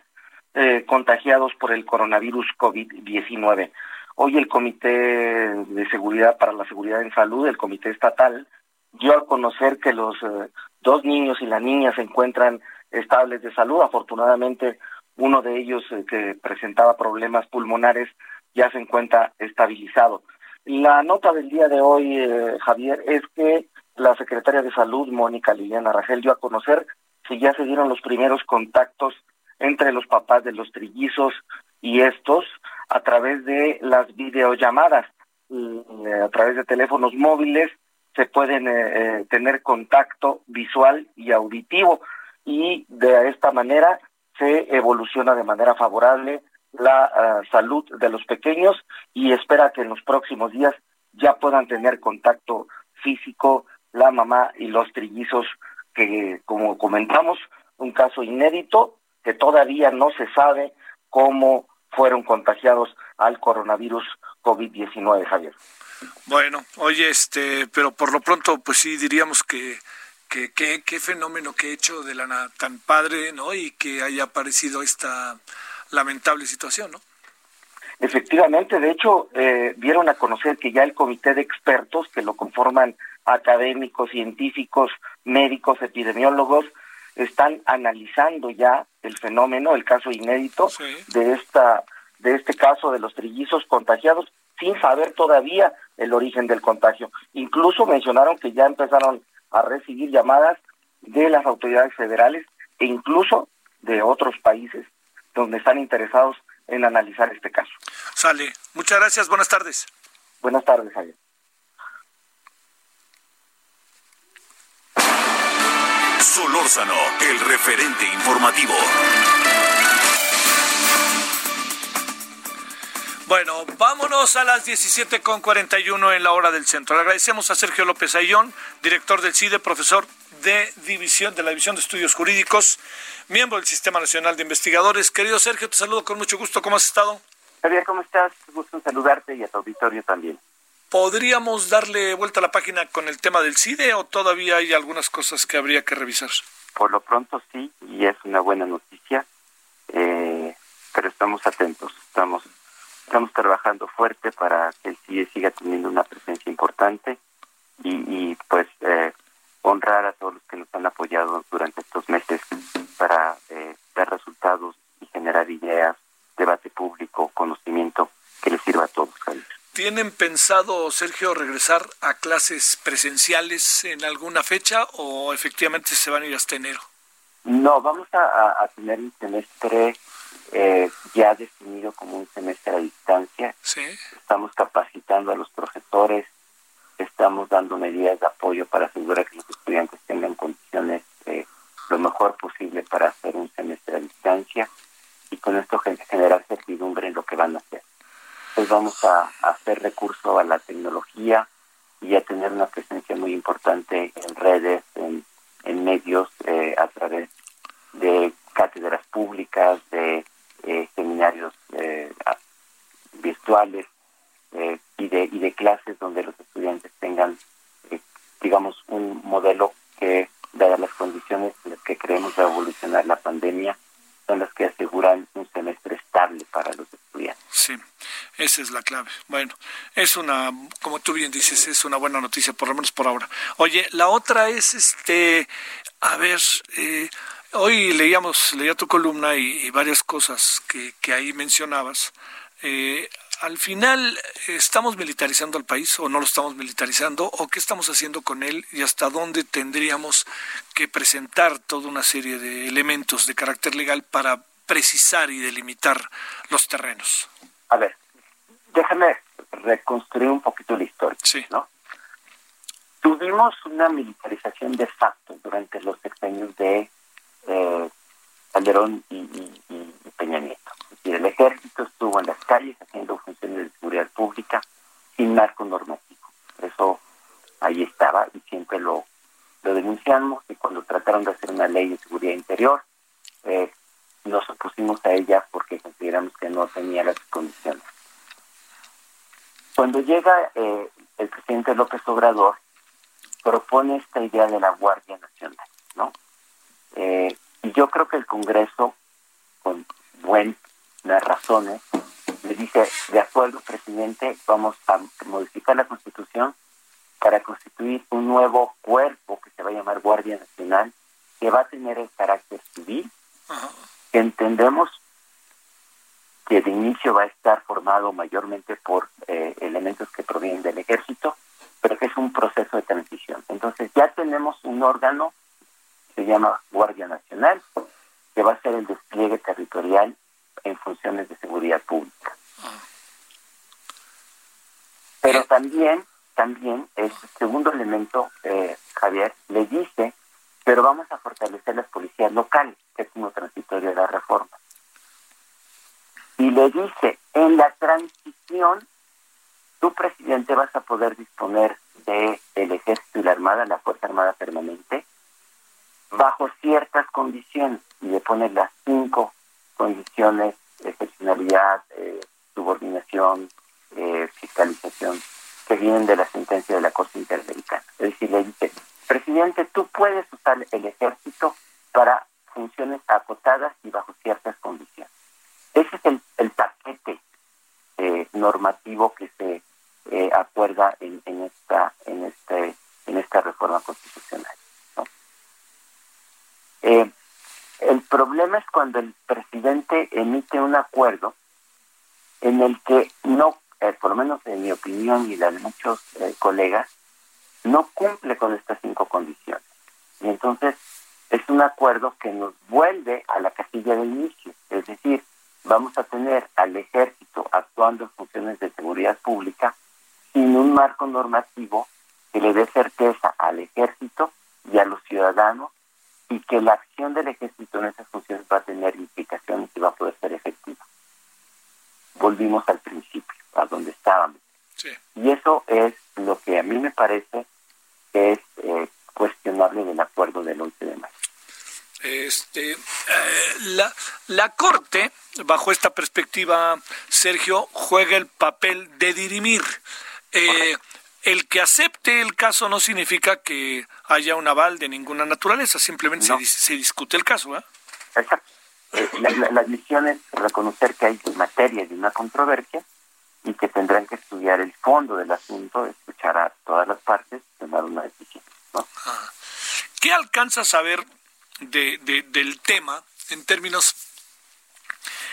eh, contagiados por el coronavirus COVID-19. Hoy el Comité de Seguridad para la Seguridad en Salud, el Comité Estatal, dio a conocer que los eh, dos niños y la niña se encuentran estables de salud. Afortunadamente, uno de ellos eh, que presentaba problemas pulmonares ya se encuentra estabilizado. La nota del día de hoy, eh, Javier, es que la secretaria de Salud, Mónica Liliana Rangel, dio a conocer que ya se dieron los primeros contactos entre los papás de los trillizos y estos a través de las videollamadas, a través de teléfonos móviles se pueden eh, eh, tener contacto visual y auditivo. Y de esta manera se evoluciona de manera favorable la ah, salud de los pequeños y espera que en los próximos días ya puedan tener contacto físico la mamá y los trillizos que, como comentamos, un caso inédito que todavía no se sabe cómo fueron contagiados al coronavirus COVID-19, Javier. Bueno, oye, este, pero por lo pronto, pues sí diríamos que que qué fenómeno que he hecho de la tan padre, ¿no? Y que haya aparecido esta lamentable situación, ¿no? Efectivamente, de hecho, eh, dieron a conocer que ya el comité de expertos, que lo conforman académicos, científicos, médicos, epidemiólogos, están analizando ya el fenómeno, el caso inédito de esta de este caso de los trillizos contagiados sin saber todavía el origen del contagio. Incluso mencionaron que ya empezaron a recibir llamadas de las autoridades federales e incluso de otros países donde están interesados en analizar este caso. Sale. Muchas gracias. Buenas tardes. Buenas tardes, Javier. Solórzano, el referente informativo. Bueno, vámonos a las 17.41 en la hora del centro. Le agradecemos a Sergio López Ayón, director del CIDE, profesor de división de la División de Estudios Jurídicos, miembro del Sistema Nacional de Investigadores. Querido Sergio, te saludo con mucho gusto. ¿Cómo has estado? Javier, ¿cómo estás? Gusto en saludarte y a tu auditorio también. ¿Podríamos darle vuelta a la página con el tema del CIDE o todavía hay algunas cosas que habría que revisar? Por lo pronto sí, y es una buena noticia, eh, pero estamos atentos, estamos Estamos trabajando fuerte para que el CIE siga teniendo una presencia importante y, pues eh, honrar a todos los que nos han apoyado durante estos meses para eh, dar resultados y generar ideas, debate público, conocimiento que les sirva a todos. ¿Tienen pensado, Sergio, regresar a clases presenciales en alguna fecha o efectivamente se van a ir hasta enero? No, vamos a tener un semestre eh, ya definido como un semestre a distancia. Estamos capacitando a los profesores, estamos dando medidas de apoyo para asegurar que los estudiantes tengan condiciones eh, lo mejor posible para hacer un semestre a distancia y con esto generar certidumbre en lo que van a hacer. Entonces vamos a, hacer recurso a la tecnología y a tener una presencia muy importante en redes, en, medios, eh, a través de cátedras públicas, de eh, seminarios virtuales y, de, y de clases donde los estudiantes tengan, digamos, un modelo que, dadas las condiciones en las que creemos va a evolucionar la pandemia, son las que aseguran un semestre estable para los estudiantes. Sí, esa es la clave. Bueno, es una, como tú bien dices, es una buena noticia, por lo menos por ahora. Oye, la otra es, este, a ver, eh, Hoy leíamos, leía tu columna y, varias cosas que, que ahí mencionabas. Eh, al final, ¿estamos militarizando al país o no lo estamos militarizando? ¿O qué estamos haciendo con él y hasta dónde tendríamos que presentar toda una serie de elementos de carácter legal para precisar y delimitar los terrenos. A ver, déjame reconstruir un poquito la historia. Sí. ¿no? Tuvimos una militarización de facto durante los sexenios de eh, Calderón y, Peña Nieto. Es decir, el ejército estuvo en las calles haciendo funciones de seguridad pública sin marco normativo. Eso ahí estaba y siempre lo, lo denunciamos y cuando trataron de hacer una ley de seguridad interior, eh, nos opusimos a ella porque consideramos que no tenía las condiciones. Cuando llega eh, el presidente López Obrador, propone esta idea de la Guardia Nacional, ¿no? Eh, y yo creo que el Congreso, con buenas razones, le dice, de acuerdo, presidente, vamos a modificar la Constitución para constituir un nuevo cuerpo que se va a llamar Guardia Nacional, que va a tener el carácter civil, que entendemos que de inicio va a estar formado mayormente por eh, elementos que provienen del ejército, pero que es un proceso de transición. Entonces ya tenemos un órgano se llama Guardia Nacional, que va a ser el despliegue territorial en funciones de seguridad pública. Pero también, también, el segundo elemento, eh, Javier, le dice, pero vamos a fortalecer las policías locales, que es uno transitorio de la reforma. Y le dice, en la transición, tu presidente vas a poder disponer de el ejército y la armada, la Fuerza Armada Permanente, bajo ciertas condiciones y le pone las cinco condiciones, excepcionalidad, eh, subordinación, eh, fiscalización, que vienen de la sentencia de la Corte Interamericana. Es decir, le dice, presidente, tú puedes usar el ejército para funciones acotadas y bajo ciertas condiciones. Ese es el, el paquete eh, normativo que se acuerda en, en, esta en este en esta reforma constitucional. Eh, el problema es cuando el presidente emite un acuerdo en el que no, eh, por lo menos en mi opinión y la de muchos eh, colegas, no cumple con estas cinco condiciones. Y entonces es un acuerdo que nos vuelve a la casilla del inicio. Es decir, vamos a tener al ejército actuando en funciones de seguridad pública sin un marco normativo que le dé certeza al ejército y a los ciudadanos y que la acción del ejército en esas funciones va a tener implicaciones y va a poder ser efectiva. Volvimos al principio, a donde estábamos. Y eso es lo que a mí me parece que es eh, cuestionable del acuerdo del 11 de mayo. Este, eh, la, la Corte, bajo esta perspectiva, Sergio, juega el papel de dirimir. Eh, el que acepte el caso no significa que haya un aval de ninguna naturaleza, simplemente se, discute el caso. ¿eh? Exacto. Eh, la, admisión es reconocer que hay materia de una controversia y que tendrán que estudiar el fondo del asunto, escuchar a todas las partes tomar una decisión. Ah. ¿Qué alcanza a saber de, del tema en términos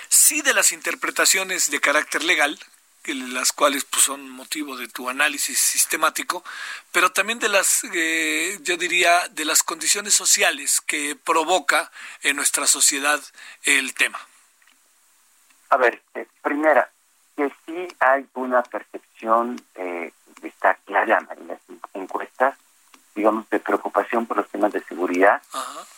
sí de las interpretaciones de carácter legal, las cuales pues, son motivo de tu análisis sistemático, pero también de las, eh, yo diría, de las condiciones sociales que provoca en nuestra sociedad el tema. A ver, eh, primera, que sí hay una percepción, eh, está clara en las encuestas, digamos, de preocupación por los temas de seguridad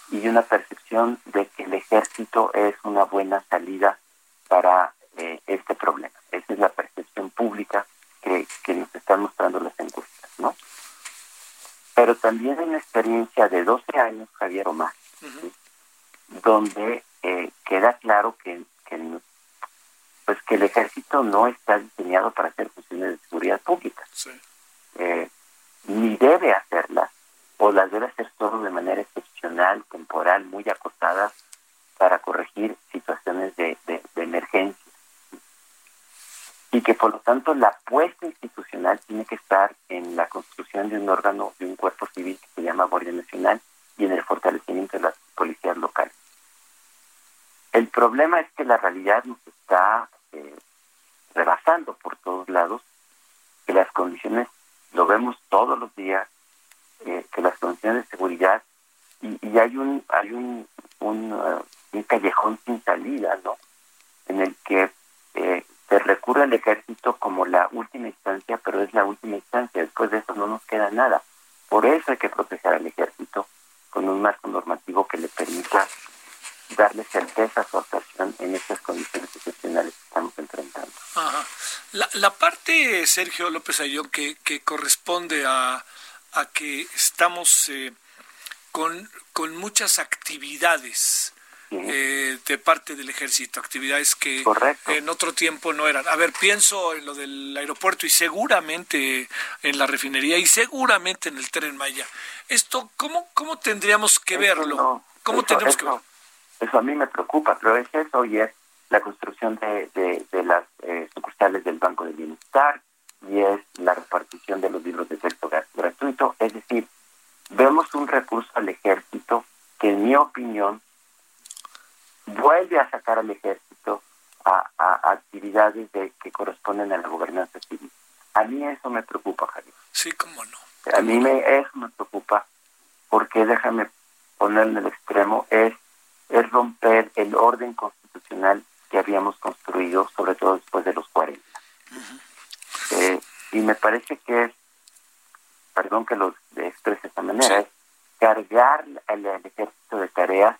y una percepción de que el ejército es una buena salida para eh, este problema. Esa es la percepción pública que, que nos están mostrando las encuestas, ¿no? Pero también hay una experiencia de 12 años, Javier Omar, donde eh, queda claro que, pues que el ejército no está diseñado para hacer funciones de seguridad pública. Eh, ni debe hacerlas, o las debe hacer solo de manera excepcional, temporal, muy acotada, para corregir situaciones de, de emergencia y que por lo tanto la apuesta institucional tiene que estar en la construcción de un órgano, de un cuerpo civil que se llama Guardia Nacional y en el fortalecimiento de las policías locales. El problema es que la realidad nos está eh, rebasando por todos lados, que las condiciones, lo vemos todos los días, eh, que las condiciones de seguridad, y, hay un, hay un, un uh, callejón sin salida, ¿no? En el que eh, se recurre al ejército como la última instancia, pero es la última instancia. Después de eso no nos queda nada. Por eso hay que proteger al ejército con un marco normativo que le permita darle certeza a su actuación en estas condiciones excepcionales que estamos enfrentando. La, la parte, Sergio López Ayón, que, que corresponde a, a que estamos eh, con, con muchas actividades eh, de parte del ejército, actividades que en otro tiempo no eran. A ver, pienso en lo del aeropuerto y seguramente en la refinería y seguramente en el tren Maya. Esto, ¿cómo, cómo tendríamos que verlo? ¿Cómo tendríamos que verlo? Eso a mí me preocupa, pero es eso y es la construcción de, de, las eh, sucursales del Banco de Bienestar y es la repartición de los libros de texto gratuito. Es decir, vemos un recurso al ejército que en mi opinión vuelve a sacar al ejército a, actividades de, que corresponden a la gobernanza civil. A mí eso me preocupa, Javier. Sí, cómo no. A mí me, eso me preocupa porque déjame ponerlo en el extremo, es, es romper el orden constitucional que habíamos construido, sobre todo después de los 40. Eh, y me parece que es, perdón que lo exprese de esta manera, es cargar al ejército de tareas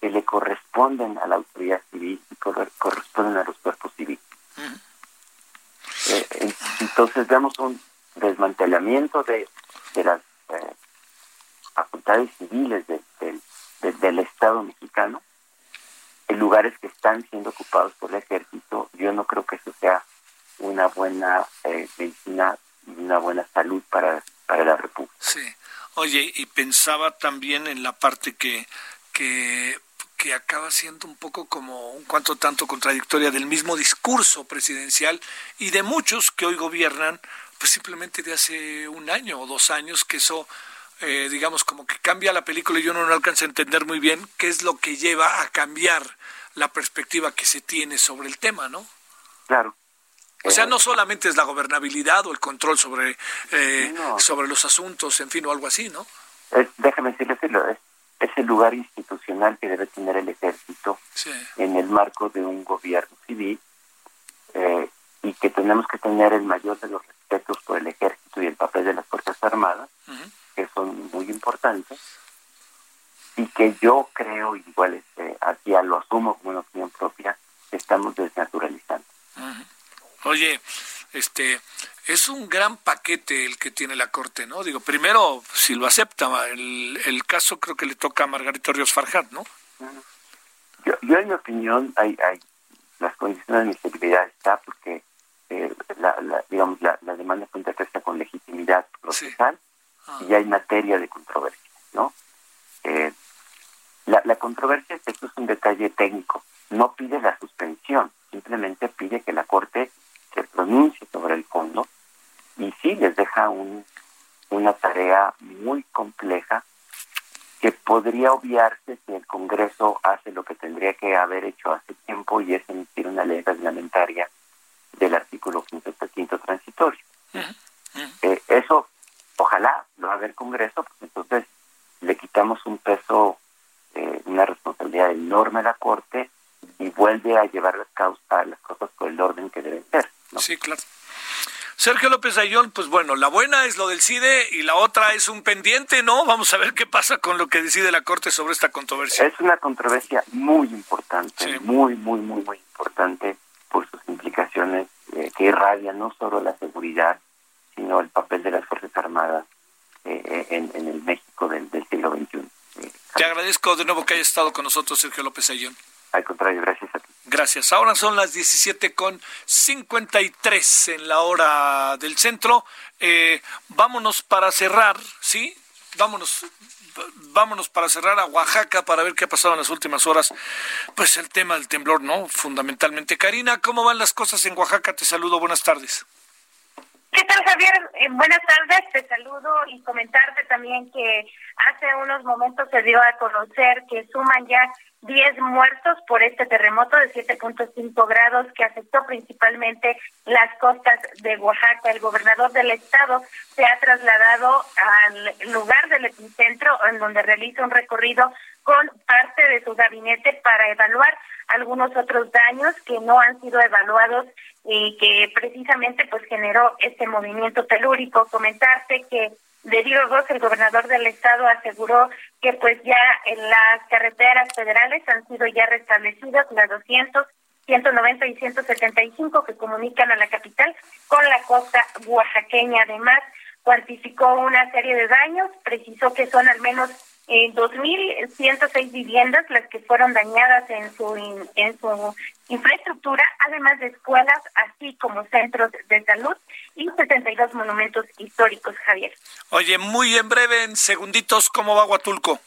que le corresponden a la autoridad civil y corresponden a los cuerpos civiles. Eh, entonces vemos un desmantelamiento de, las eh, facultades civiles del Estado mexicano en lugares que están siendo ocupados por el ejército. Yo no creo que eso sea una buena eh, medicina y una buena salud para, para la República. Sí. Oye, y pensaba también en la parte que, que que acaba siendo un poco como un cuanto tanto contradictoria del mismo discurso presidencial y de muchos que hoy gobiernan, pues simplemente de hace un año o dos años, que eso, eh, digamos, como que cambia la película y yo no, no alcanzo a entender muy bien qué es lo que lleva a cambiar la perspectiva que se tiene sobre el tema, ¿no? Claro. O sea, no solamente es la gobernabilidad o el control sobre, eh, sobre los asuntos, en fin, o algo así, ¿no? Déjame decirlo, es es el lugar institucional que debe tener el ejército en el marco de un gobierno civil eh, y que tenemos que tener el mayor de los respetos por el ejército y el papel de las Fuerzas Armadas, que son muy importantes, y que yo creo, igual este, aquí lo asumo como una opinión propia, estamos desnaturalizando. Oye, este, es un gran paquete el que tiene la Corte, ¿no? Digo, primero, si lo acepta, el, el caso creo que le toca a Margarito Ríos Farjat, ¿no? Yo, yo, en mi opinión, hay, hay las condiciones de mi seguridad está porque, eh, la, digamos, la, demanda interpuesta con legitimidad procesal ah. y hay materia de controversia, ¿no? Eh, la, la controversia, esto es un detalle técnico, no pide la suspensión, simplemente pide que la Corte se pronuncie sobre el fondo y sí les deja un, una tarea muy compleja que podría obviarse si el Congreso hace lo que tendría que haber hecho hace tiempo y es emitir una ley reglamentaria del artículo quinto, quinto transitorio. Eh, eso, ojalá lo haga el Congreso, porque entonces le quitamos un peso, eh, una responsabilidad enorme a la Corte y vuelve a llevar las, causas, las cosas por el orden que deben ser. Sí, claro. Sergio López Ayón, pues bueno, la buena es lo del CIDE y la otra es un pendiente, ¿no? Vamos a ver qué pasa con lo que decide la Corte sobre esta controversia. Es una controversia muy importante, muy, muy, muy, muy importante por sus implicaciones eh, que irradian no solo la seguridad, sino el papel de las Fuerzas Armadas eh, eh, en, el México del, del siglo XXI. Te agradezco de nuevo que haya estado con nosotros, Sergio López Ayón. Gracias. Ahora son las 17 con 53 en la hora del centro. Eh, vámonos para cerrar, ¿sí? Vámonos, vámonos para cerrar a Oaxaca para ver qué ha pasado en las últimas horas. Pues el tema del temblor, ¿no? Fundamentalmente. Karina, ¿cómo van las cosas en Oaxaca? Te saludo, buenas tardes. ¿Qué tal, Javier? Eh, buenas tardes, te saludo y comentarte también que hace unos momentos se dio a conocer que suman ya 10 muertos por este terremoto de 7.5 grados que afectó principalmente las costas de Oaxaca. El gobernador del estado se ha trasladado al lugar del epicentro en donde realiza un recorrido con parte de su gabinete para evaluar algunos otros daños que no han sido evaluados y que precisamente pues generó este movimiento telúrico. Comentarte que de Ross, el gobernador del estado, aseguró que pues ya en las carreteras federales han sido ya restablecidas las 200, 190 y 175 que comunican a la capital con la costa oaxaqueña. Además, cuantificó una serie de daños, precisó que son al menos eh, 2.106 viviendas las que fueron dañadas en su, en su infraestructura, además de escuelas, así como centros de salud y 72 monumentos históricos, Javier. Oye, muy en breve, en segunditos, ¿cómo va Huatulco?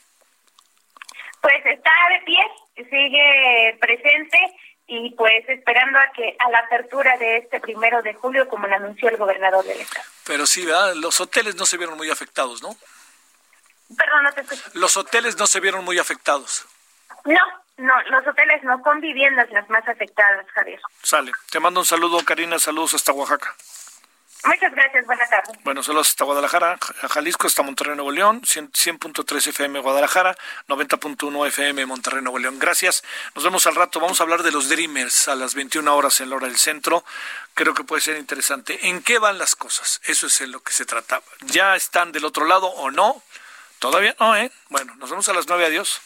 Pues está de pie, sigue presente y pues esperando a que a la apertura de este primero de julio, como lo anunció el gobernador del estado. Pero sí, ¿verdad? Los hoteles no se vieron muy afectados, ¿no? Perdón, no te escucho. Los hoteles no se vieron muy afectados. No, no, los hoteles no son viviendas las más afectadas, Javier. Sale. Te mando un saludo, Karina. Saludos hasta Oaxaca. Muchas gracias, buenas tardes. Bueno, saludos hasta Guadalajara, Jalisco, hasta Monterrey, Nuevo León, 100.3 FM Guadalajara, 90.1 FM Monterrey, Nuevo León. Gracias. Nos vemos al rato. Vamos a hablar de los Dreamers a las 21 horas en la hora del centro. Creo que puede ser interesante. ¿En qué van las cosas? Eso es en lo que se trataba. ¿Ya están del otro lado o no? Todavía no, ¿eh? Bueno, nos vemos a las 9. Adiós.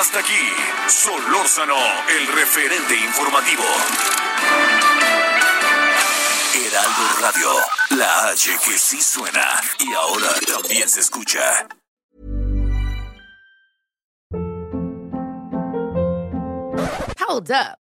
Hasta aquí, Solórzano, el referente informativo. Heraldo Radio, la H que sí suena y ahora también se escucha. Hold up.